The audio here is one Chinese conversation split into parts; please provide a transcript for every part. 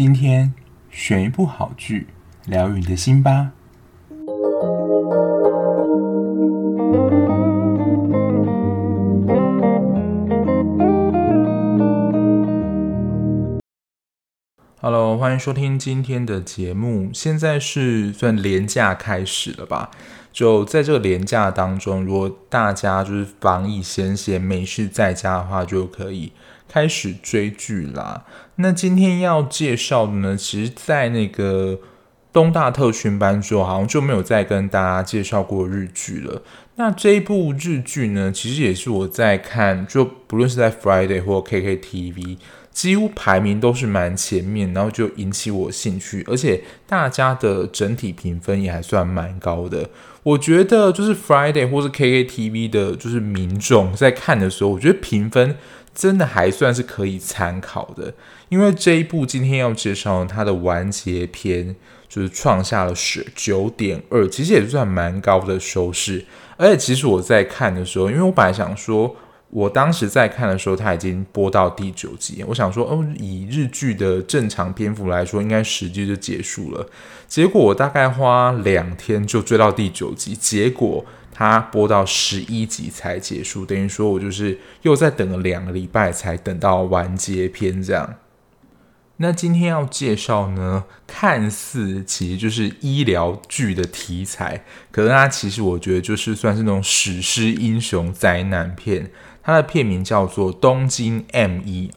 今天选一部好剧，疗愈你的心吧。Hello，欢迎收听今天的节目。现在是算连假开始了吧？就在这个连假当中，如果大家就是防疫闲闲没事在家的话，就可以开始追剧啦。那今天要介绍的呢，其实，在那个东大特训班之后，好像就没有再跟大家介绍过日剧了。那这一部日剧呢，其实也是我在看，就不论是在 Friday 或 KKTV。几乎排名都是蛮前面，然后就引起我兴趣，而且大家的整体评分也还算蛮高的。我觉得就是 Friday 或是 KKTV 的，就是民众在看的时候，我觉得评分真的还算是可以参考的。因为这一部今天要介绍它的完结篇，就是创下了十九点二，其实也算蛮高的收视。而且其实我在看的时候，因为我本来想说。我当时在看的时候，它已经播到第九集。我想说，哦，以日剧的正常篇幅来说，应该十集就结束了。结果我大概花两天就追到第九集，结果它播到十一集才结束，等于说我就是又再等了两个礼拜才等到完结篇这样。那今天要介绍呢，看似其实就是医疗剧的题材，可是它其实我觉得就是算是那种史诗英雄灾难片。它的片名叫做《东京 MER》。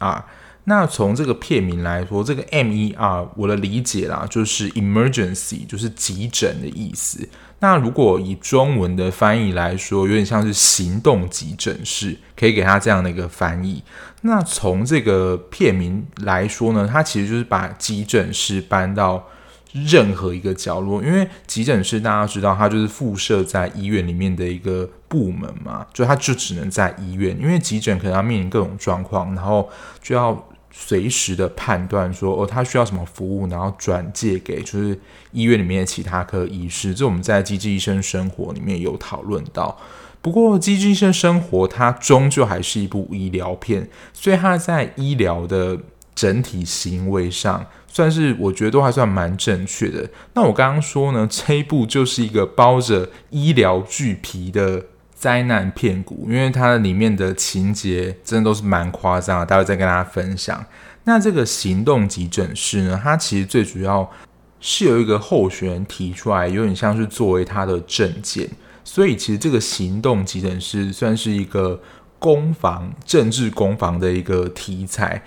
那从这个片名来说，这个 MER 我的理解啦，就是 emergency，就是急诊的意思。那如果以中文的翻译来说，有点像是行动急诊室，可以给它这样的一个翻译。那从这个片名来说呢，它其实就是把急诊室搬到任何一个角落，因为急诊室大家知道，它就是附设在医院里面的一个部门嘛，就它就只能在医院，因为急诊可能要面临各种状况，然后就要随时的判断说，哦，他需要什么服务，然后转介给就是医院里面的其他科医师。这我们在《机智医生生活》里面有讨论到。不过，《机智医生生活》它终究还是一部医疗片，所以它在医疗的整体行为上。算是我觉得都还算蛮正确的。那我刚刚说呢，这一部就是一个包着医疗剧皮的灾难片谷，因为它里面的情节真的都是蛮夸张的，待会再跟大家分享。那这个行动急诊室呢，它其实最主要是有一个候选人提出来，有点像是作为他的证件，所以其实这个行动急诊室算是一个攻防、政治攻防的一个题材。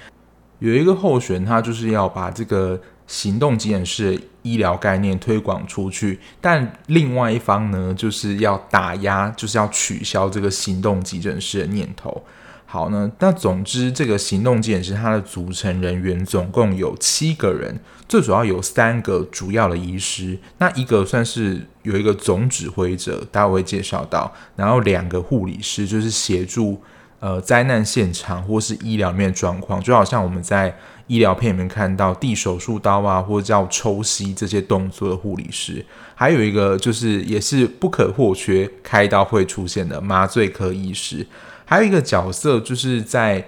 有一个候选，他就是要把这个行动急诊室的医疗概念推广出去，但另外一方呢，就是要打压，就是要取消这个行动急诊室的念头。好呢，那总之，这个行动急诊室它的组成人员总共有七个人，最主要有三个主要的医师，那一个算是有一个总指挥者，待会会介绍到，然后两个护理师就是协助。呃，灾难现场或是医疗面状况，就好像我们在医疗片里面看到递手术刀啊，或者叫抽吸这些动作的护理师，还有一个就是也是不可或缺，开刀会出现的麻醉科医师，还有一个角色就是在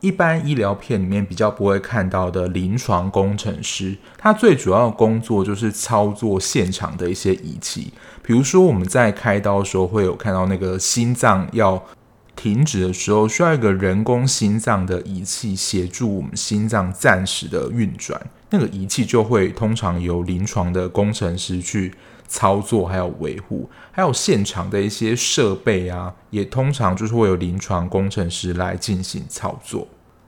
一般医疗片里面比较不会看到的临床工程师，他最主要的工作就是操作现场的一些仪器，比如说我们在开刀的时候会有看到那个心脏要。停止的时候，需要一个人工心脏的仪器协助我们心脏暂时的运转。那个仪器就会通常由临床的工程师去操作，还有维护，还有现场的一些设备啊，也通常就是会有临床工程师来进行操作。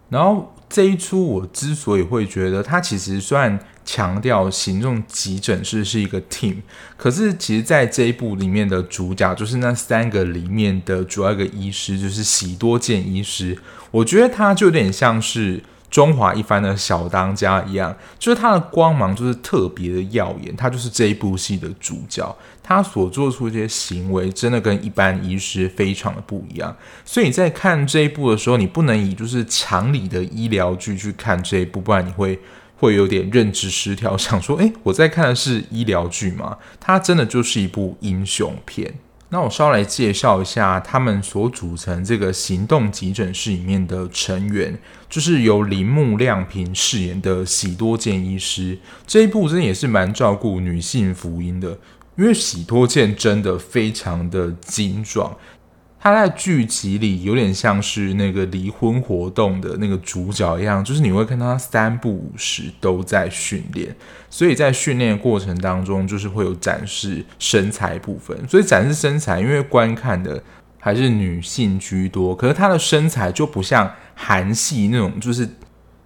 然后这一出，我之所以会觉得它其实算。强调行动急诊室是一个 team，可是其实在这一部里面的主角就是那三个里面的主要一个医师，就是喜多健医师。我觉得他就有点像是中华一番的小当家一样，就是他的光芒就是特别的耀眼，他就是这一部戏的主角。他所做出这些行为真的跟一般医师非常的不一样，所以你在看这一部的时候，你不能以就是常理的医疗剧去看这一部，不然你会。会有点认知失调，想说，诶，我在看的是医疗剧吗？它真的就是一部英雄片。那我稍来介绍一下他们所组成这个行动急诊室里面的成员，就是由铃木亮平饰演的喜多健医师。这一部真的也是蛮照顾女性福音的，因为喜多健真的非常的精壮。他在剧集里有点像是那个离婚活动的那个主角一样，就是你会看到他三不五时都在训练，所以在训练过程当中，就是会有展示身材部分。所以展示身材，因为观看的还是女性居多，可是他的身材就不像韩系那种，就是。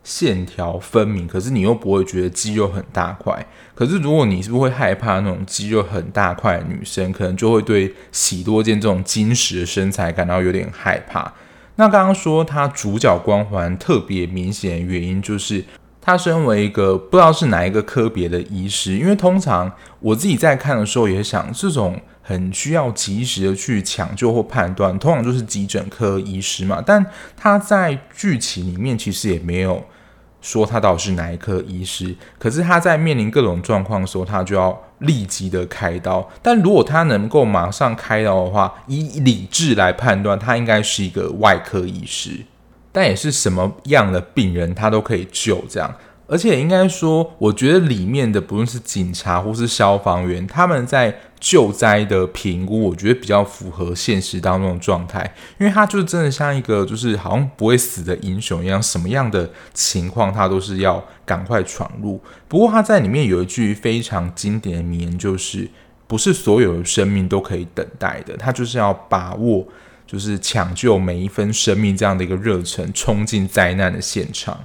线条分明，可是你又不会觉得肌肉很大块。可是如果你是不是会害怕那种肌肉很大块的女生，可能就会对喜多见这种精实的身材感到有点害怕。那刚刚说她主角光环特别明显的原因，就是她身为一个不知道是哪一个科别的医师，因为通常我自己在看的时候也想，这种很需要及时的去抢救或判断，通常就是急诊科医师嘛。但他在剧情里面其实也没有。说他到底是哪一科医师，可是他在面临各种状况的时候，他就要立即的开刀。但如果他能够马上开刀的话，以理智来判断，他应该是一个外科医师。但也是什么样的病人，他都可以救这样。而且应该说，我觉得里面的不论是警察或是消防员，他们在救灾的评估，我觉得比较符合现实当中的状态，因为他就真的像一个就是好像不会死的英雄一样，什么样的情况他都是要赶快闯入。不过他在里面有一句非常经典的名言，就是不是所有的生命都可以等待的，他就是要把握，就是抢救每一分生命这样的一个热忱，冲进灾难的现场。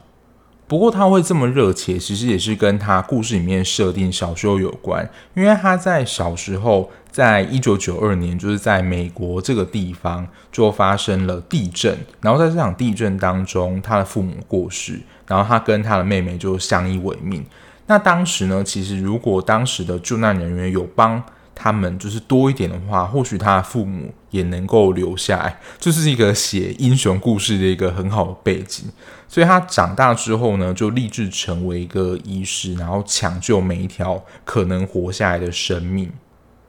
不过他会这么热切，其实也是跟他故事里面设定小时候有关。因为他在小时候，在一九九二年，就是在美国这个地方就发生了地震，然后在这场地震当中，他的父母过世，然后他跟他的妹妹就相依为命。那当时呢，其实如果当时的救难人员有帮他们就是多一点的话，或许他的父母也能够留下来，就是一个写英雄故事的一个很好的背景。所以他长大之后呢，就立志成为一个医师，然后抢救每一条可能活下来的生命。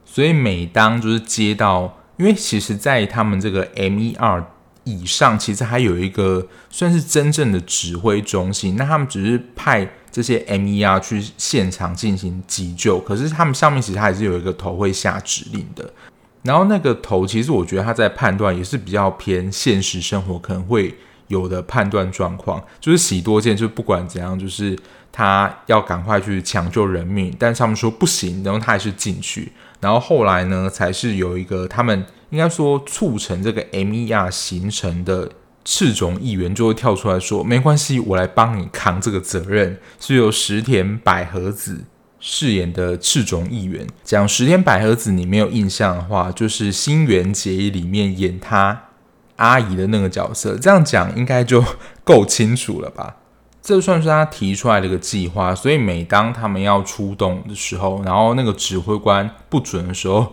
所以每当就是接到，因为其实，在他们这个 MER 以上，其实还有一个算是真正的指挥中心。那他们只是派这些 MER 去现场进行急救，可是他们上面其实还是有一个头会下指令的。然后那个头，其实我觉得他在判断也是比较偏现实生活，可能会。有的判断状况就是喜多见，就不管怎样，就是他要赶快去抢救人命，但是他们说不行，然后他还是进去。然后后来呢，才是有一个他们应该说促成这个 MER 形成的赤冢议员就会跳出来说：“没关系，我来帮你扛这个责任。”是由石田百合子饰演的赤冢议员。讲石田百合子，你没有印象的话，就是《新垣结衣》里面演他。阿姨的那个角色，这样讲应该就够清楚了吧？这算是他提出来的一个计划，所以每当他们要出动的时候，然后那个指挥官不准的时候，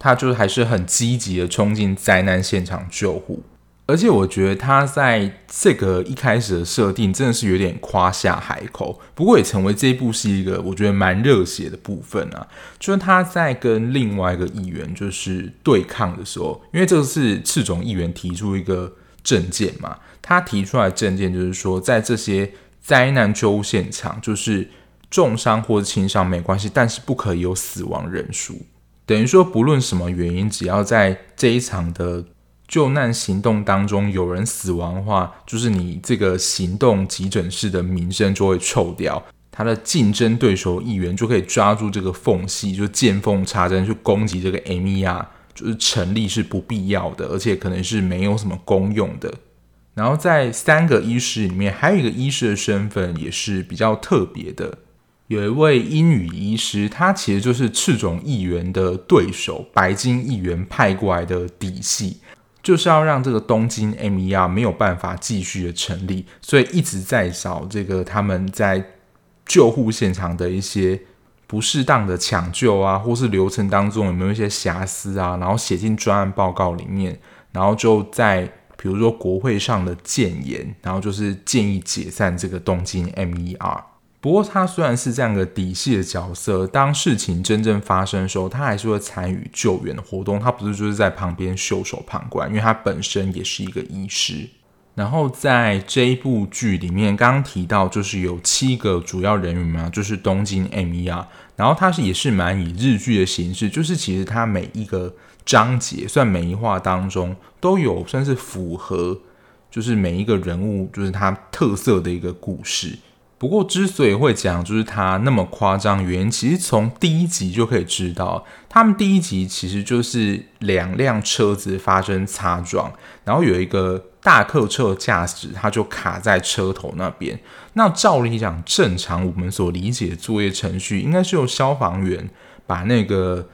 他就还是很积极的冲进灾难现场救护。而且我觉得他在这个一开始的设定真的是有点夸下海口，不过也成为这部戏一个我觉得蛮热血的部分啊。就是他在跟另外一个议员就是对抗的时候，因为这个是赤冢议员提出一个政见嘛，他提出来的政见就是说，在这些灾难救护现场，就是重伤或者轻伤没关系，但是不可以有死亡人数。等于说，不论什么原因，只要在这一场的救难行动当中有人死亡的话，就是你这个行动急诊室的名声就会臭掉，他的竞争对手议员就可以抓住这个缝隙，就见缝插针去攻击这个 MER，就是成立是不必要的，而且可能是没有什么功用的。然后在三个医师里面，还有一个医师的身份也是比较特别的，有一位英语医师，他其实就是赤种议员的对手，白金议员派过来的底细。就是要让这个东京 MER 没有办法继续的成立，所以一直在找这个他们在救护现场的一些不适当的抢救啊，或是流程当中有没有一些瑕疵啊，然后写进专案报告里面，然后就在比如说国会上的建言，然后就是建议解散这个东京 MER。不过他虽然是这样的底细的角色，当事情真正发生的时候，他还是会参与救援的活动。他不是就是在旁边袖手旁观，因为他本身也是一个医师。然后在这一部剧里面，刚刚提到就是有七个主要人员嘛，就是东京 M.E.R. 然后它是也是蛮以日剧的形式，就是其实它每一个章节，算每一话当中都有算是符合，就是每一个人物就是他特色的一个故事。不过，之所以会讲就是他那么夸张，原因其实从第一集就可以知道，他们第一集其实就是两辆车子发生擦撞，然后有一个大客车驾驶他就卡在车头那边。那照理讲，正常我们所理解的作业程序，应该是由消防员把那个。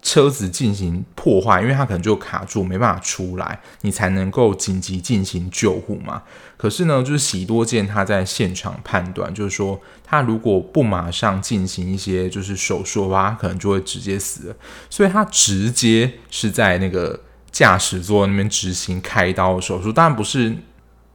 车子进行破坏，因为它可能就卡住，没办法出来，你才能够紧急进行救护嘛。可是呢，就是喜多见他在现场判断，就是说他如果不马上进行一些就是手术的话，他可能就会直接死了。所以他直接是在那个驾驶座那边执行开刀手术，当然不是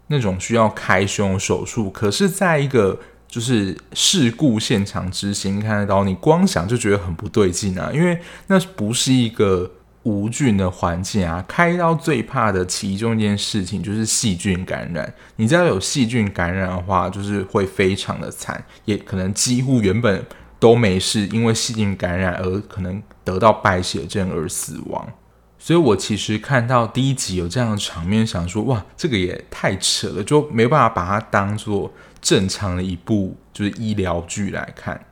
那种需要开胸手术，可是在一个。就是事故现场执行看得到，你光想就觉得很不对劲啊，因为那不是一个无菌的环境啊。开刀最怕的其中一件事情就是细菌感染，你只要有细菌感染的话，就是会非常的惨，也可能几乎原本都没事，因为细菌感染而可能得到败血症而死亡。所以我其实看到第一集有这样的场面，想说哇，这个也太扯了，就没办法把它当做。正常的一部就是医疗剧来看，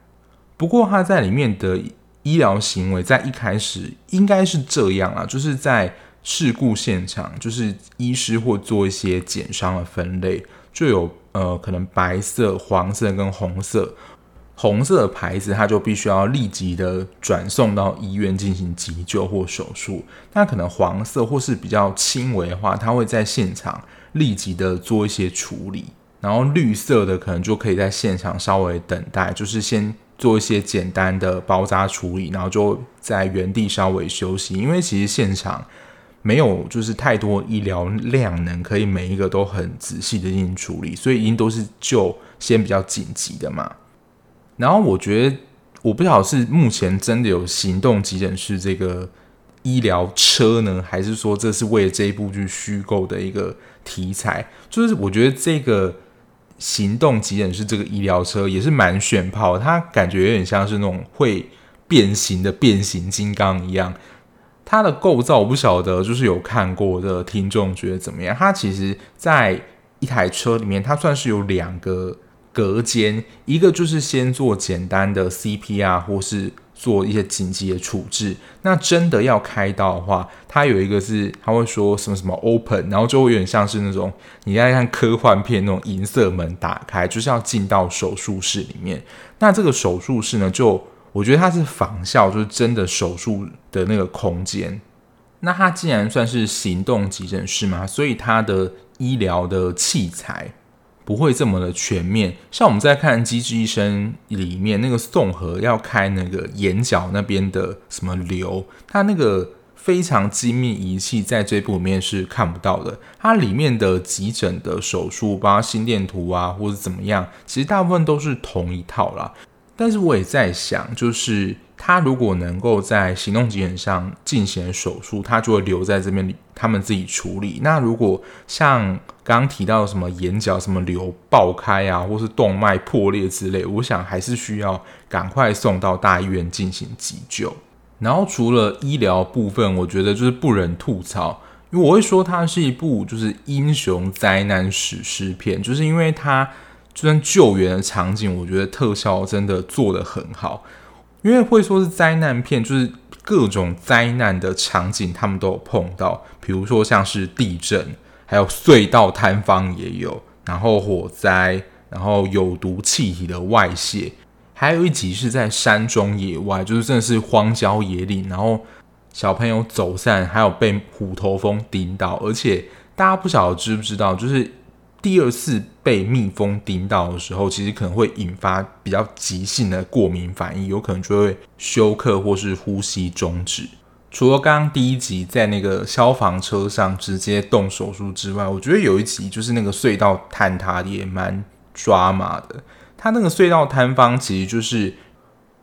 不过他在里面的医疗行为在一开始应该是这样啊，就是在事故现场，就是医师或做一些减伤的分类，就有呃可能白色、黄色跟红色，红色的牌子他就必须要立即的转送到医院进行急救或手术，那可能黄色或是比较轻微的话，他会在现场立即的做一些处理。然后绿色的可能就可以在现场稍微等待，就是先做一些简单的包扎处理，然后就在原地稍微休息。因为其实现场没有就是太多医疗量能可以每一个都很仔细的进行处理，所以已经都是就先比较紧急的嘛。然后我觉得我不晓得是目前真的有行动急诊室这个医疗车呢，还是说这是为了这一部剧虚构的一个题材？就是我觉得这个。行动急诊室这个医疗车也是蛮炫炮，它感觉有点像是那种会变形的变形金刚一样。它的构造我不晓得，就是有看过的听众觉得怎么样？它其实，在一台车里面，它算是有两个隔间，一个就是先做简单的 CPR 或是。做一些紧急的处置，那真的要开刀的话，它有一个是他会说什么什么 open，然后就会有点像是那种你在看科幻片那种银色门打开，就是要进到手术室里面。那这个手术室呢，就我觉得它是仿效，就是真的手术的那个空间。那它既然算是行动急诊室嘛，所以它的医疗的器材。不会这么的全面，像我们在看《机智医生》里面那个宋河要开那个眼角那边的什么瘤，它那个非常精密仪器在这部里面是看不到的。它里面的急诊的手术，包括心电图啊，或者怎么样，其实大部分都是同一套啦。但是我也在想，就是。他如果能够在行动急诊上进行手术，他就会留在这边，他们自己处理。那如果像刚刚提到什么眼角什么瘤爆开啊，或是动脉破裂之类，我想还是需要赶快送到大医院进行急救。然后除了医疗部分，我觉得就是不忍吐槽，因为我会说它是一部就是英雄灾难史诗片，就是因为它就算救援的场景，我觉得特效真的做得很好。因为会说是灾难片，就是各种灾难的场景他们都有碰到，比如说像是地震，还有隧道坍方也有，然后火灾，然后有毒气体的外泄，还有一集是在山中野外，就是真的是荒郊野岭，然后小朋友走散，还有被虎头蜂叮到，而且大家不晓得知不知道，就是。第二次被蜜蜂叮到的时候，其实可能会引发比较急性的过敏反应，有可能就会休克或是呼吸中止。除了刚刚第一集在那个消防车上直接动手术之外，我觉得有一集就是那个隧道坍塌也蛮抓马的。他那个隧道坍方其实就是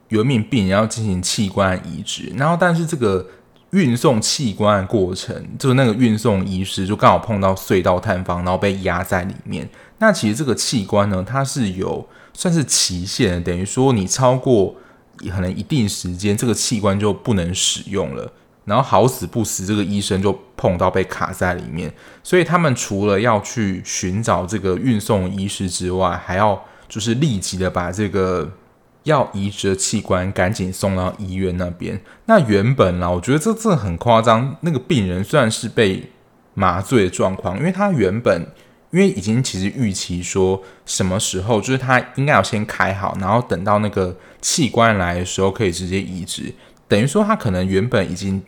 有一名病人要进行器官移植，然后但是这个运送器官的过程，就是那个运送医师就刚好碰到隧道探方，然后被压在里面。那其实这个器官呢，它是有算是期限的，等于说你超过可能一定时间，这个器官就不能使用了。然后好死不死，这个医生就碰到被卡在里面，所以他们除了要去寻找这个运送医师之外，还要就是立即的把这个要移植的器官赶紧送到医院那边。那原本啦，我觉得这这很夸张。那个病人虽然是被麻醉的状况，因为他原本因为已经其实预期说什么时候就是他应该要先开好，然后等到那个器官来的时候可以直接移植。等于说他可能原本已经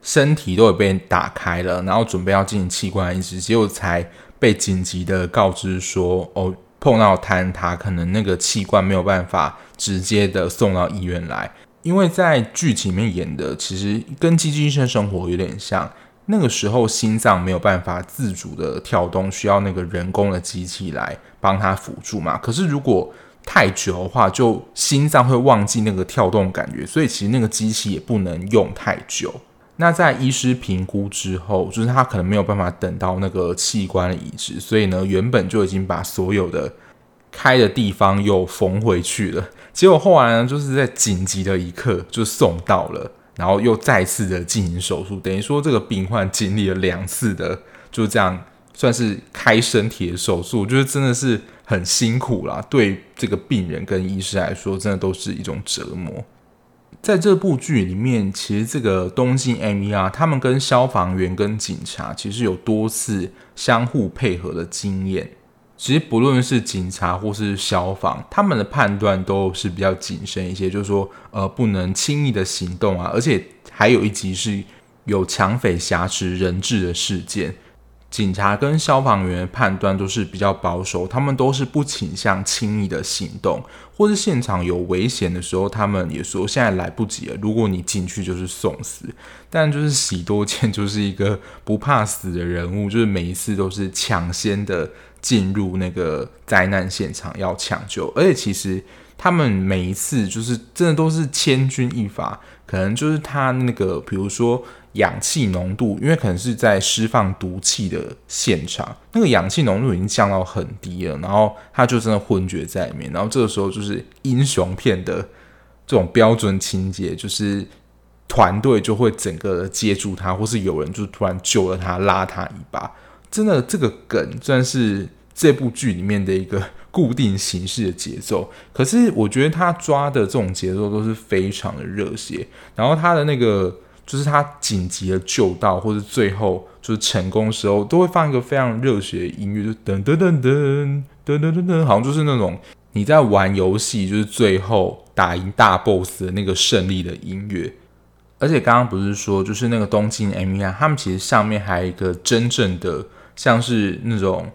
身体都有被打开了，然后准备要进行器官移植，结果才被紧急的告知说，哦，碰到坍塌，可能那个器官没有办法直接的送到医院来。因为在剧情里面演的，其实跟《机智医生生活》有点像，那个时候心脏没有办法自主的跳动，需要那个人工的机器来帮他辅助嘛。可是如果太久的话，就心脏会忘记那个跳动感觉，所以其实那个机器也不能用太久。那在医师评估之后，就是他可能没有办法等到那个器官的移植，所以呢，原本就已经把所有的开的地方又缝回去了。结果后来呢，就是在紧急的一刻就送到了，然后又再次的进行手术，等于说这个病患经历了两次的就这样算是开身体的手术，我觉得真的是。很辛苦啦，对这个病人跟医师来说，真的都是一种折磨。在这部剧里面，其实这个东京 MER 他们跟消防员跟警察其实有多次相互配合的经验。其实不论是警察或是消防，他们的判断都是比较谨慎一些，就是说，呃，不能轻易的行动啊。而且还有一集是有抢匪挟持人质的事件。警察跟消防员的判断都是比较保守，他们都是不倾向轻易的行动，或是现场有危险的时候，他们也说现在来不及了。如果你进去就是送死。但就是喜多健就是一个不怕死的人物，就是每一次都是抢先的进入那个灾难现场要抢救，而且其实他们每一次就是真的都是千钧一发，可能就是他那个比如说。氧气浓度，因为可能是在释放毒气的现场，那个氧气浓度已经降到很低了，然后他就真的昏厥在里面。然后这个时候就是英雄片的这种标准情节，就是团队就会整个接住他，或是有人就突然救了他，拉他一把。真的，这个梗算是这部剧里面的一个固定形式的节奏。可是我觉得他抓的这种节奏都是非常的热血，然后他的那个。就是他紧急的救到，或者最后就是成功时候，都会放一个非常热血的音乐，就噔噔噔噔噔噔噔噔，好像就是那种你在玩游戏，就是最后打赢大 boss 的那个胜利的音乐。而且刚刚不是说，就是那个东京 MER，他们其实上面还有一个真正的像是那种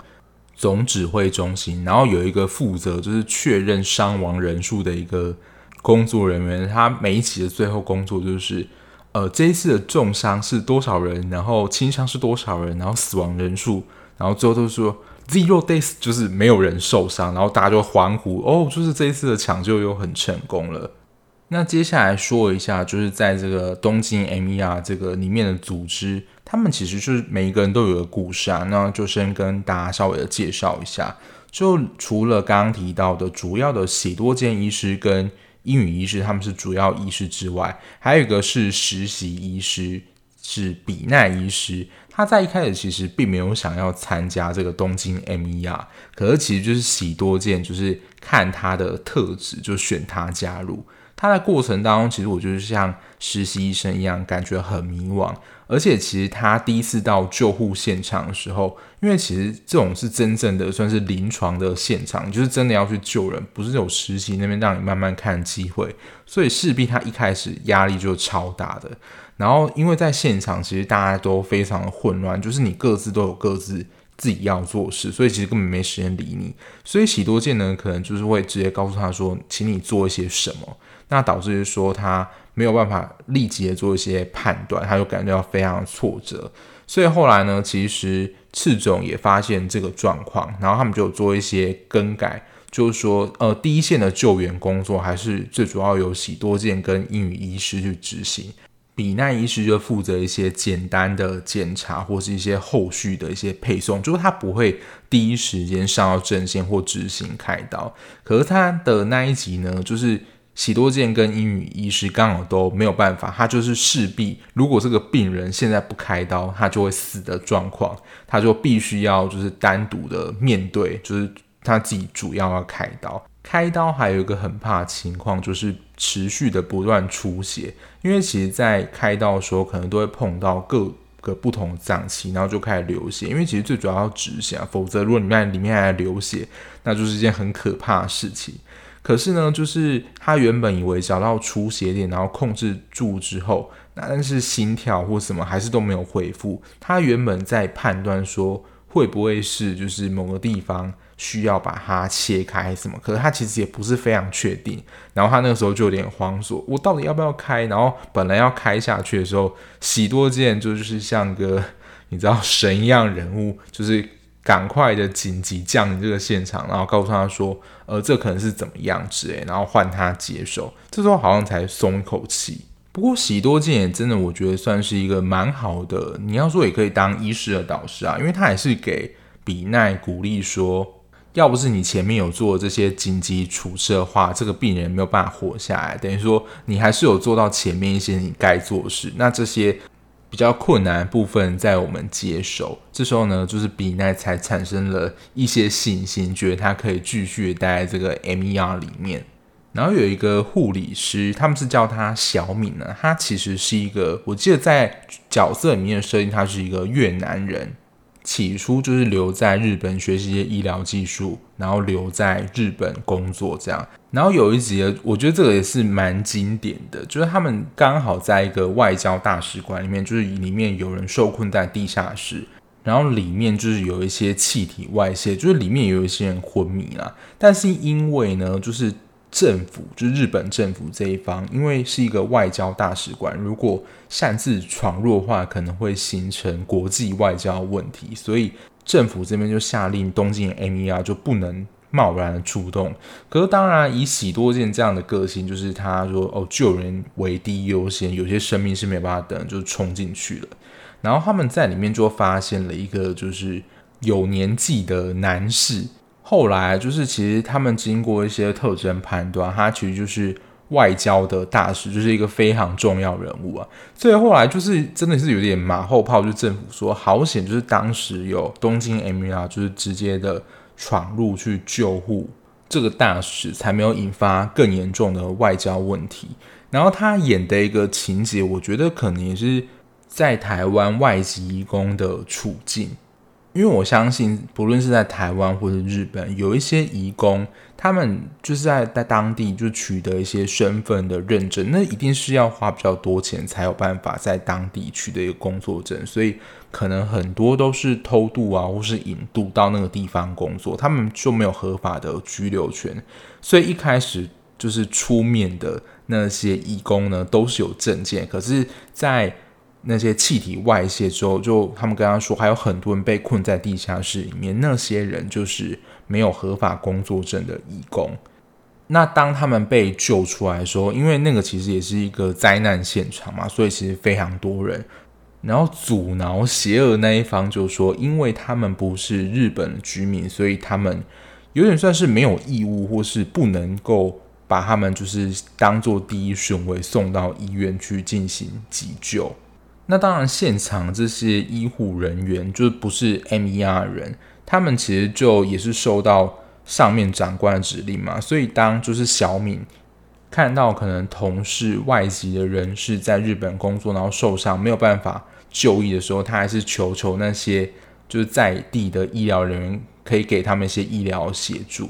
总指挥中心，然后有一个负责就是确认伤亡人数的一个工作人员，他每一期的最后工作就是。呃，这一次的重伤是多少人？然后轻伤是多少人？然后死亡人数，然后最后都说 zero deaths，就是没有人受伤，然后大家就欢呼哦，就是这一次的抢救又很成功了。那接下来说一下，就是在这个东京 MER 这个里面的组织，他们其实就是每一个人都有个故事啊，那就先跟大家稍微的介绍一下。就除了刚刚提到的主要的喜多健医师跟英语医师他们是主要医师之外，还有一个是实习医师，是比奈医师。他在一开始其实并没有想要参加这个东京 MER，可是其实就是喜多健，就是看他的特质就选他加入。他在过程当中，其实我就是像实习医生一样，感觉很迷惘。而且其实他第一次到救护现场的时候，因为其实这种是真正的算是临床的现场，就是真的要去救人，不是有实习那边让你慢慢看机会，所以势必他一开始压力就超大的。然后因为在现场，其实大家都非常的混乱，就是你各自都有各自自己要做事，所以其实根本没时间理你。所以喜多健呢，可能就是会直接告诉他说，请你做一些什么，那导致于说他。没有办法立即的做一些判断，他就感觉到非常挫折。所以后来呢，其实赤总也发现这个状况，然后他们就做一些更改，就是说，呃，第一线的救援工作还是最主要由喜多健跟英语医师去执行，比奈医师就负责一些简单的检查或是一些后续的一些配送，就是他不会第一时间上到阵线或执行开刀。可是他的那一集呢，就是喜多健跟英语医师刚好都没有办法，他就是势必如果这个病人现在不开刀，他就会死的状况，他就必须要就是单独的面对，就是。他自己主要要开刀，开刀还有一个很怕情况，就是持续的不断出血。因为其实，在开刀的时候，可能都会碰到各个不同的脏器，然后就开始流血。因为其实最主要要止血，否则如果里面里面还流血，那就是一件很可怕的事情。可是呢，就是他原本以为找到出血点，然后控制住之后，那但是心跳或什么还是都没有恢复。他原本在判断说，会不会是就是某个地方。需要把它切开什么？可是他其实也不是非常确定。然后他那个时候就有点慌，说：“我到底要不要开？”然后本来要开下去的时候，喜多健就是像个 你知道神一样人物，就是赶快的紧急降临这个现场，然后告诉他说：“呃，这可能是怎么样子？”诶，然后换他接手。这时候好像才松一口气。不过喜多健也真的，我觉得算是一个蛮好的。你要说也可以当医师的导师啊，因为他也是给比奈鼓励说。要不是你前面有做这些紧急处置的话，这个病人没有办法活下来。等于说你还是有做到前面一些你该做的事。那这些比较困难的部分在我们接手，这时候呢，就是比奈才产生了一些信心，觉得他可以继续待在这个 MER 里面。然后有一个护理师，他们是叫他小敏呢，他其实是一个，我记得在角色里面设定，他是一个越南人。起初就是留在日本学习一些医疗技术，然后留在日本工作这样。然后有一集，我觉得这个也是蛮经典的，就是他们刚好在一个外交大使馆里面，就是里面有人受困在地下室，然后里面就是有一些气体外泄，就是里面有一些人昏迷了。但是因为呢，就是。政府就是日本政府这一方，因为是一个外交大使馆，如果擅自闯入的话，可能会形成国际外交问题，所以政府这边就下令东京 MER 就不能贸然的出动。可是当然，以喜多见这样的个性，就是他说哦，救人为第一优先，有些生命是没有办法等，就冲进去了。然后他们在里面就发现了一个就是有年纪的男士。后来就是，其实他们经过一些特征判断，他其实就是外交的大使，就是一个非常重要人物啊。所以后来就是真的是有点马后炮，就政府说好险，就是当时有东京 MER 就是直接的闯入去救护这个大使，才没有引发更严重的外交问题。然后他演的一个情节，我觉得可能也是在台湾外籍移工的处境。因为我相信，不论是在台湾或者日本，有一些移工，他们就是在在当地就取得一些身份的认证，那一定是要花比较多钱才有办法在当地取得一个工作证，所以可能很多都是偷渡啊，或是引渡到那个地方工作，他们就没有合法的居留权，所以一开始就是出面的那些移工呢，都是有证件，可是，在那些气体外泄之后，就他们跟他说，还有很多人被困在地下室里面。那些人就是没有合法工作证的义工。那当他们被救出来的时候，因为那个其实也是一个灾难现场嘛，所以其实非常多人。然后阻挠邪恶那一方就说，因为他们不是日本居民，所以他们有点算是没有义务，或是不能够把他们就是当做第一顺位送到医院去进行急救。那当然，现场这些医护人员就是不是 MER 人，他们其实就也是受到上面长官的指令嘛。所以当就是小敏看到可能同事外籍的人士在日本工作，然后受伤没有办法就医的时候，他还是求求那些就是在地的医疗人员可以给他们一些医疗协助。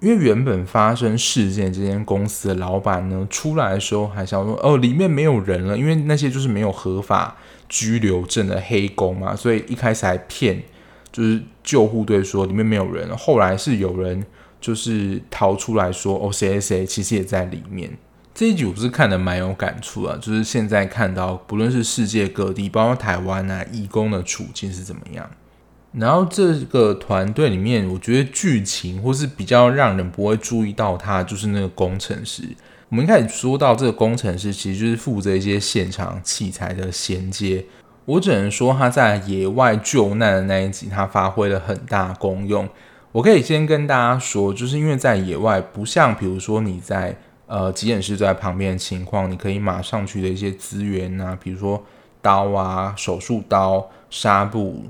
因为原本发生事件这间公司的老板呢，出来的时候还想说，哦，里面没有人了，因为那些就是没有合法居留证的黑工嘛，所以一开始还骗，就是救护队说里面没有人。后来是有人就是逃出来说，哦，谁谁谁其实也在里面。这一集我是看得蛮有感触啊，就是现在看到不论是世界各地，包括台湾啊，义工的处境是怎么样。然后这个团队里面，我觉得剧情或是比较让人不会注意到他，就是那个工程师。我们一开始说到这个工程师，其实就是负责一些现场器材的衔接。我只能说他在野外救难的那一集，他发挥了很大功用。我可以先跟大家说，就是因为在野外，不像比如说你在呃急诊室在旁边的情况，你可以马上取得一些资源啊，比如说刀啊、手术刀、纱布。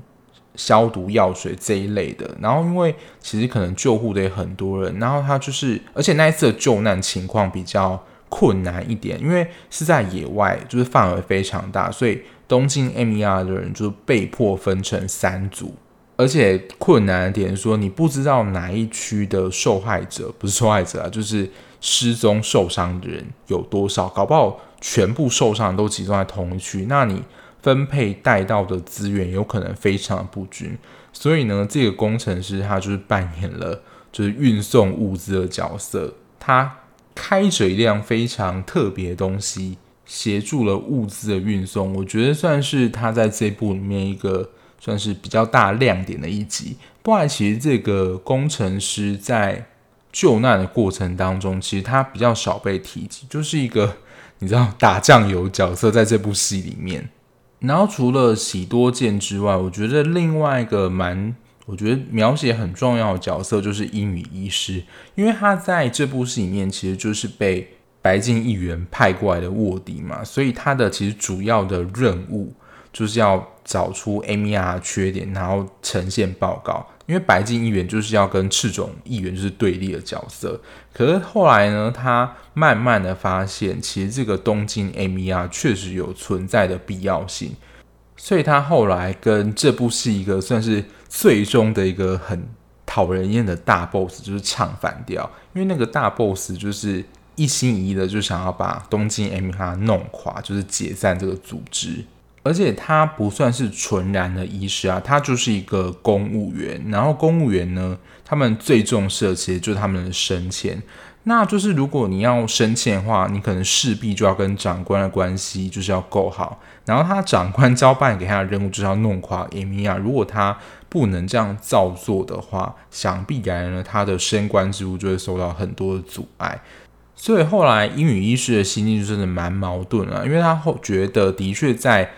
消毒药水这一类的，然后因为其实可能救护的也很多人，然后他就是，而且那一次的救难情况比较困难一点，因为是在野外，就是范围非常大，所以东京 MER 的人就被迫分成三组，而且困难的点是说，你不知道哪一区的受害者不是受害者啊，就是失踪受伤的人有多少，搞不好全部受伤都集中在同一区，那你。分配带到的资源有可能非常不均，所以呢，这个工程师他就是扮演了就是运送物资的角色，他开着一辆非常特别的东西，协助了物资的运送。我觉得算是他在这部里面一个算是比较大亮点的一集。不然，其实这个工程师在救难的过程当中，其实他比较少被提及，就是一个你知道打酱油角色在这部戏里面。然后除了喜多见之外，我觉得另外一个蛮，我觉得描写很重要的角色就是英语医师，因为他在这部戏里面其实就是被白金议员派过来的卧底嘛，所以他的其实主要的任务就是要找出 MER 缺点，然后呈现报告。因为白金议员就是要跟赤种议员就是对立的角色，可是后来呢，他慢慢的发现，其实这个东京 MER 确实有存在的必要性，所以他后来跟这部戏一个算是最终的一个很讨人厌的大 boss 就是唱反调，因为那个大 boss 就是一心一意的就想要把东京 MER 弄垮，就是解散这个组织。而且他不算是纯然的医师啊，他就是一个公务员。然后公务员呢，他们最重视的其实就是他们的升迁。那就是如果你要升迁的话，你可能势必就要跟长官的关系就是要够好。然后他长官交办给他的任务就是要弄垮 MER。如果他不能这样照做的话，想必然呢，他的升官之路就会受到很多的阻碍。所以后来英语医师的心境就真的蛮矛盾啊，因为他后觉得的确在。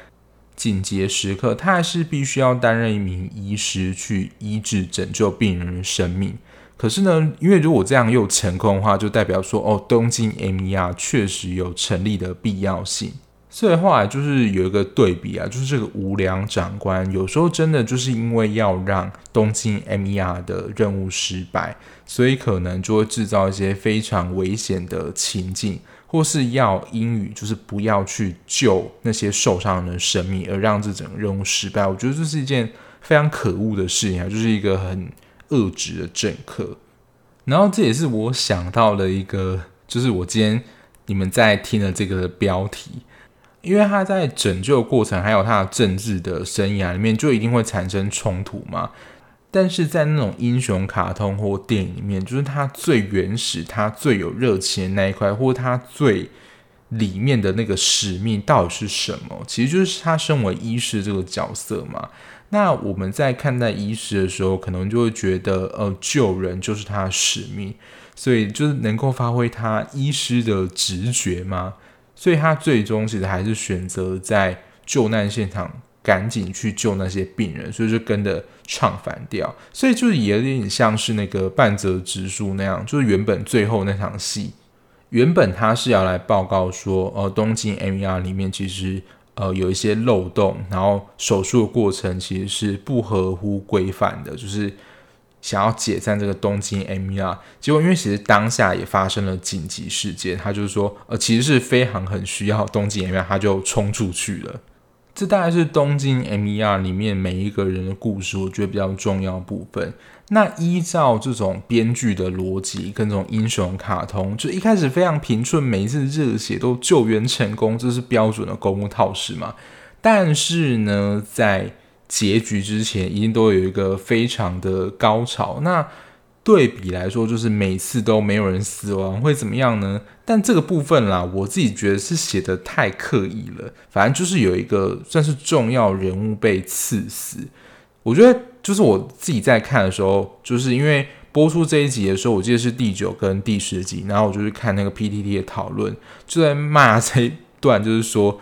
紧急时刻，他还是必须要担任一名医师去医治、拯救病人的生命。可是呢，因为如果这样又成功的话，就代表说，哦，东京 MER 确实有成立的必要性。所以后来就是有一个对比啊，就是这个无良长官有时候真的就是因为要让东京 MER 的任务失败，所以可能就会制造一些非常危险的情境。或是要英语，就是不要去救那些受伤人的生命，而让这整个任务失败。我觉得这是一件非常可恶的事情啊，就是一个很恶质的政客。然后这也是我想到的一个，就是我今天你们在听的这个标题，因为他在拯救过程还有他的政治的生涯里面，就一定会产生冲突嘛。但是在那种英雄卡通或电影里面，就是他最原始、他最有热情的那一块，或他最里面的那个使命到底是什么？其实就是他身为医师这个角色嘛。那我们在看待医师的时候，可能就会觉得，呃，救人就是他的使命，所以就是能够发挥他医师的直觉嘛。所以他最终其实还是选择在救难现场。赶紧去救那些病人，所以就跟着唱反调，所以就是也有点像是那个半泽直树那样，就是原本最后那场戏，原本他是要来报告说，呃，东京 MER 里面其实呃有一些漏洞，然后手术的过程其实是不合乎规范的，就是想要解散这个东京 MER，结果因为其实当下也发生了紧急事件，他就是说，呃，其实是非常很需要东京 MER，他就冲出去了。这大概是东京 MER 里面每一个人的故事，我觉得比较重要部分。那依照这种编剧的逻辑跟这种英雄卡通，就一开始非常平顺，每一次热血都救援成功，这是标准的公务套式嘛。但是呢，在结局之前，一定都有一个非常的高潮。那对比来说，就是每次都没有人死亡，会怎么样呢？但这个部分啦，我自己觉得是写得太刻意了。反正就是有一个算是重要人物被刺死，我觉得就是我自己在看的时候，就是因为播出这一集的时候，我记得是第九跟第十集，然后我就去看那个 PTT 的讨论，就在骂这一段，就是说，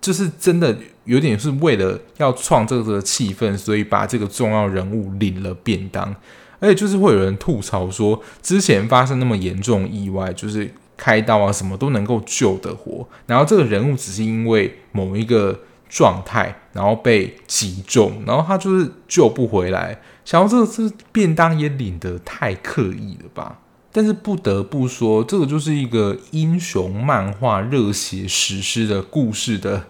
就是真的有点是为了要创这个气氛，所以把这个重要人物领了便当，而且就是会有人吐槽说，之前发生那么严重意外，就是。开刀啊，什么都能够救得活。然后这个人物只是因为某一个状态，然后被击中，然后他就是救不回来。想要这个这便当也领得太刻意了吧？但是不得不说，这个就是一个英雄漫画热血史诗的故事的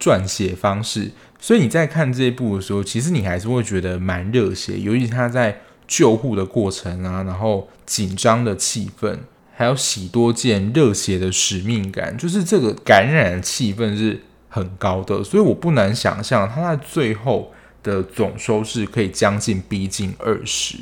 撰写方式。所以你在看这一部的时候，其实你还是会觉得蛮热血，尤其他在救护的过程啊，然后紧张的气氛。还有喜多健热血的使命感，就是这个感染的气氛是很高的，所以我不难想象他在最后的总收视可以将近逼近二十。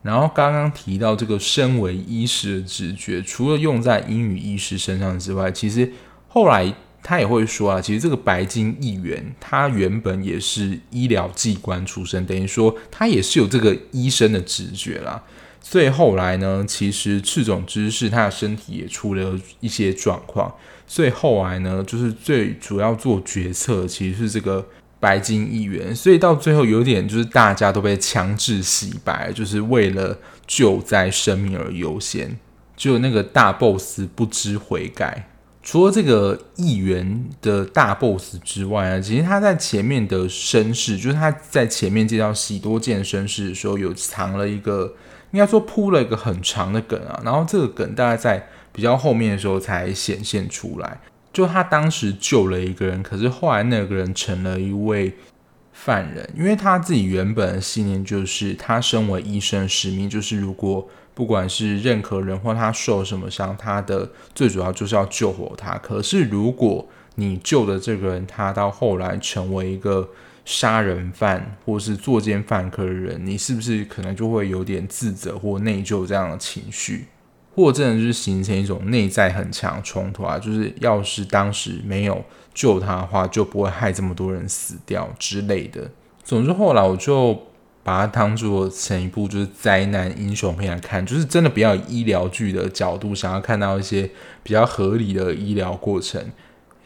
然后刚刚提到这个身为医师的直觉，除了用在英语医师身上之外，其实后来他也会说啊，其实这个白金议员他原本也是医疗技官出身，等于说他也是有这个医生的直觉啦。所以后来呢，其实赤种知识他的身体也出了一些状况，所以后来呢，就是最主要做决策其实是这个白金议员，所以到最后有点就是大家都被强制洗白，就是为了救灾生命而优先，只有那个大 boss 不知悔改。除了这个议员的大 boss 之外啊，其实他在前面的身世，就是他在前面介绍喜多健身世的时候，有藏了一个。应该说铺了一个很长的梗啊，然后这个梗大概在比较后面的时候才显现出来。就他当时救了一个人，可是后来那个人成了一位犯人，因为他自己原本的信念就是，他身为医生的使命就是，如果不管是任何人或他受什么伤，他的最主要就是要救活他。可是如果你救的这个人，他到后来成为一个。杀人犯或是作奸犯科的人，你是不是可能就会有点自责或内疚这样的情绪，或真的就是形成一种内在很强冲突啊？就是要是当时没有救他的话，就不会害这么多人死掉之类的。总之后来我就把它当做成一部就是灾难英雄片来看，就是真的比较医疗剧的角度，想要看到一些比较合理的医疗过程。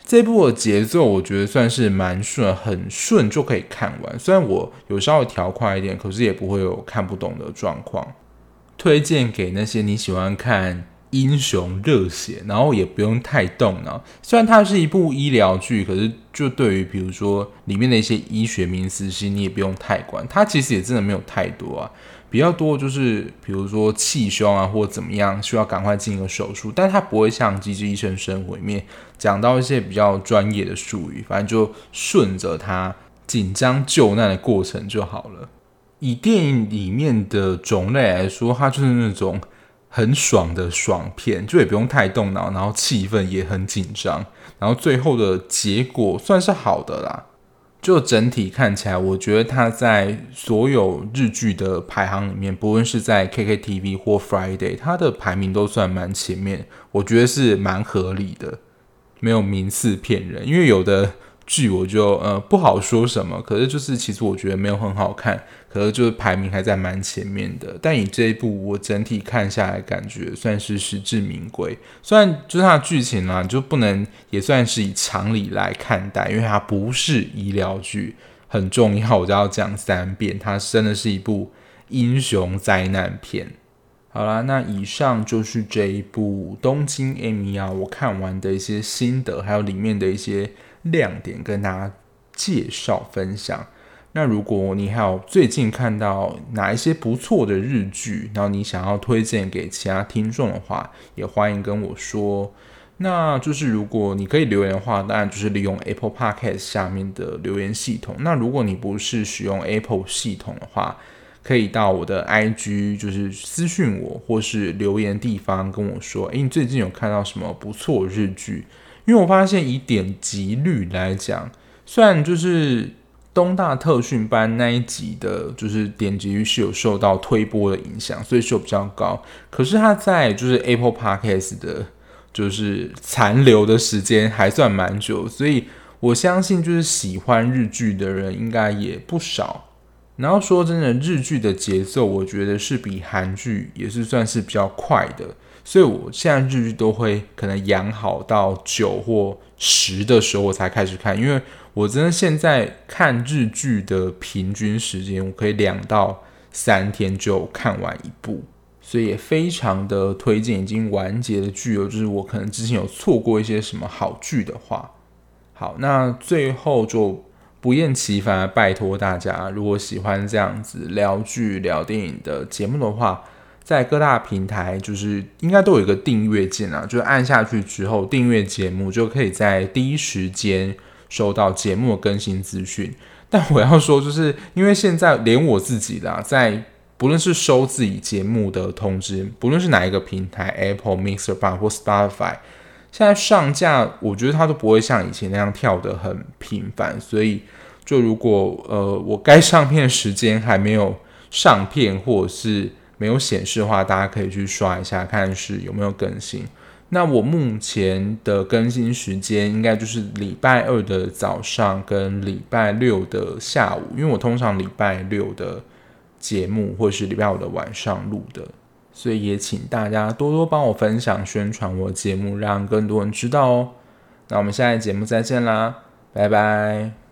这部的节奏我觉得算是蛮顺，很顺就可以看完。虽然我有稍微调快一点，可是也不会有看不懂的状况。推荐给那些你喜欢看英雄热血，然后也不用太动脑。虽然它是一部医疗剧，可是就对于比如说里面的一些医学名词，其实你也不用太管。它其实也真的没有太多啊。比较多就是，比如说气胸啊，或怎么样，需要赶快进行手术，但他不会像《机智医生生活》里面讲到一些比较专业的术语，反正就顺着他紧张救难的过程就好了。以电影里面的种类来说，它就是那种很爽的爽片，就也不用太动脑，然后气氛也很紧张，然后最后的结果算是好的啦。就整体看起来，我觉得它在所有日剧的排行里面，不论是在 KKTV 或 Friday，它的排名都算蛮前面，我觉得是蛮合理的，没有名次骗人，因为有的。剧我就呃不好说什么，可是就是其实我觉得没有很好看，可是就是排名还在蛮前面的。但以这一部我整体看下来，感觉算是实至名归。虽然就是它的剧情呢，就不能也算是以常理来看待，因为它不是医疗剧，很重要，我就要讲三遍，它真的是一部英雄灾难片。好啦，那以上就是这一部《东京 Amy》啊，我看完的一些心得，还有里面的一些。亮点跟大家介绍分享。那如果你还有最近看到哪一些不错的日剧，然后你想要推荐给其他听众的话，也欢迎跟我说。那就是如果你可以留言的话，当然就是利用 Apple Podcast 下面的留言系统。那如果你不是使用 Apple 系统的话，可以到我的 IG 就是私讯我，或是留言地方跟我说，诶，你最近有看到什么不错日剧？因为我发现以点击率来讲，虽然就是东大特训班那一集的，就是点击率是有受到推波的影响，所以是有比较高。可是它在就是 Apple Podcast 的，就是残留的时间还算蛮久，所以我相信就是喜欢日剧的人应该也不少。然后说真的，日剧的节奏我觉得是比韩剧也是算是比较快的，所以我现在日剧都会可能养好到九或十的时候我才开始看，因为我真的现在看日剧的平均时间，我可以两到三天就看完一部，所以也非常的推荐已经完结的剧哦，就是我可能之前有错过一些什么好剧的话，好，那最后就。不厌其烦的拜托大家，如果喜欢这样子聊剧、聊电影的节目的话，在各大平台就是应该都有一个订阅键啊，就是按下去之后订阅节目，就可以在第一时间收到节目的更新资讯。但我要说，就是因为现在连我自己啦，在不论是收自己节目的通知，不论是哪一个平台，Apple、Mixer 或 Spotify。现在上架，我觉得它都不会像以前那样跳得很频繁，所以就如果呃我该上片时间还没有上片，或者是没有显示的话，大家可以去刷一下，看是有没有更新。那我目前的更新时间应该就是礼拜二的早上跟礼拜六的下午，因为我通常礼拜六的节目或是礼拜五的晚上录的。所以也请大家多多帮我分享宣传我的节目，让更多人知道哦。那我们下一节目再见啦，拜拜。